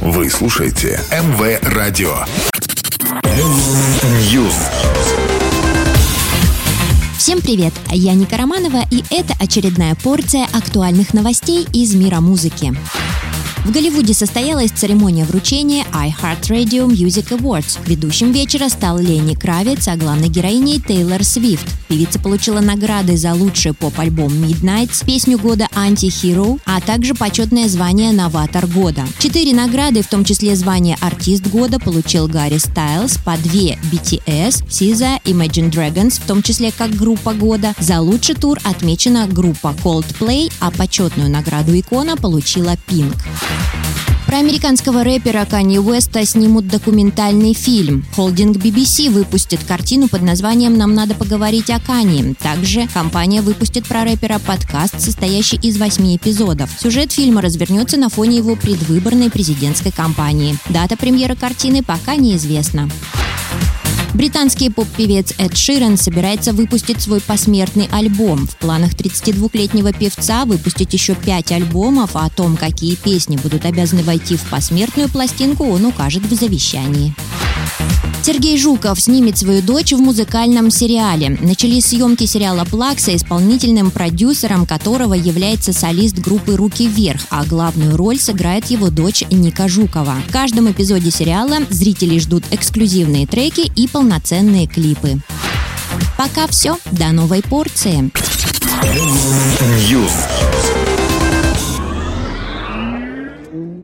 Вы слушаете МВ Радио. News. Всем привет! Я Ника Романова, и это очередная порция актуальных новостей из мира музыки. В Голливуде состоялась церемония вручения iHeartRadio Music Awards. Ведущим вечера стал Ленни Кравец, а главной героиней Тейлор Свифт. Певица получила награды за лучший поп-альбом Midnight, песню года Anti-Hero, а также почетное звание Новатор года. Четыре награды, в том числе звание Артист года, получил Гарри Стайлз, по две BTS, SZA, Imagine Dragons, в том числе как группа года. За лучший тур отмечена группа Coldplay, а почетную награду икона получила Pink. Про американского рэпера Канье Уэста снимут документальный фильм. Холдинг BBC выпустит картину под названием «Нам надо поговорить о Кане». Также компания выпустит про рэпера подкаст, состоящий из восьми эпизодов. Сюжет фильма развернется на фоне его предвыборной президентской кампании. Дата премьеры картины пока неизвестна. Британский поп-певец Эд Ширен собирается выпустить свой посмертный альбом. В планах 32-летнего певца выпустить еще пять альбомов, а о том, какие песни будут обязаны войти в посмертную пластинку, он укажет в завещании. Сергей Жуков снимет свою дочь в музыкальном сериале. Начались съемки сериала «Плакса», исполнительным продюсером которого является солист группы «Руки вверх», а главную роль сыграет его дочь Ника Жукова. В каждом эпизоде сериала зрители ждут эксклюзивные треки и полноценные клипы. Пока все. До новой порции. News.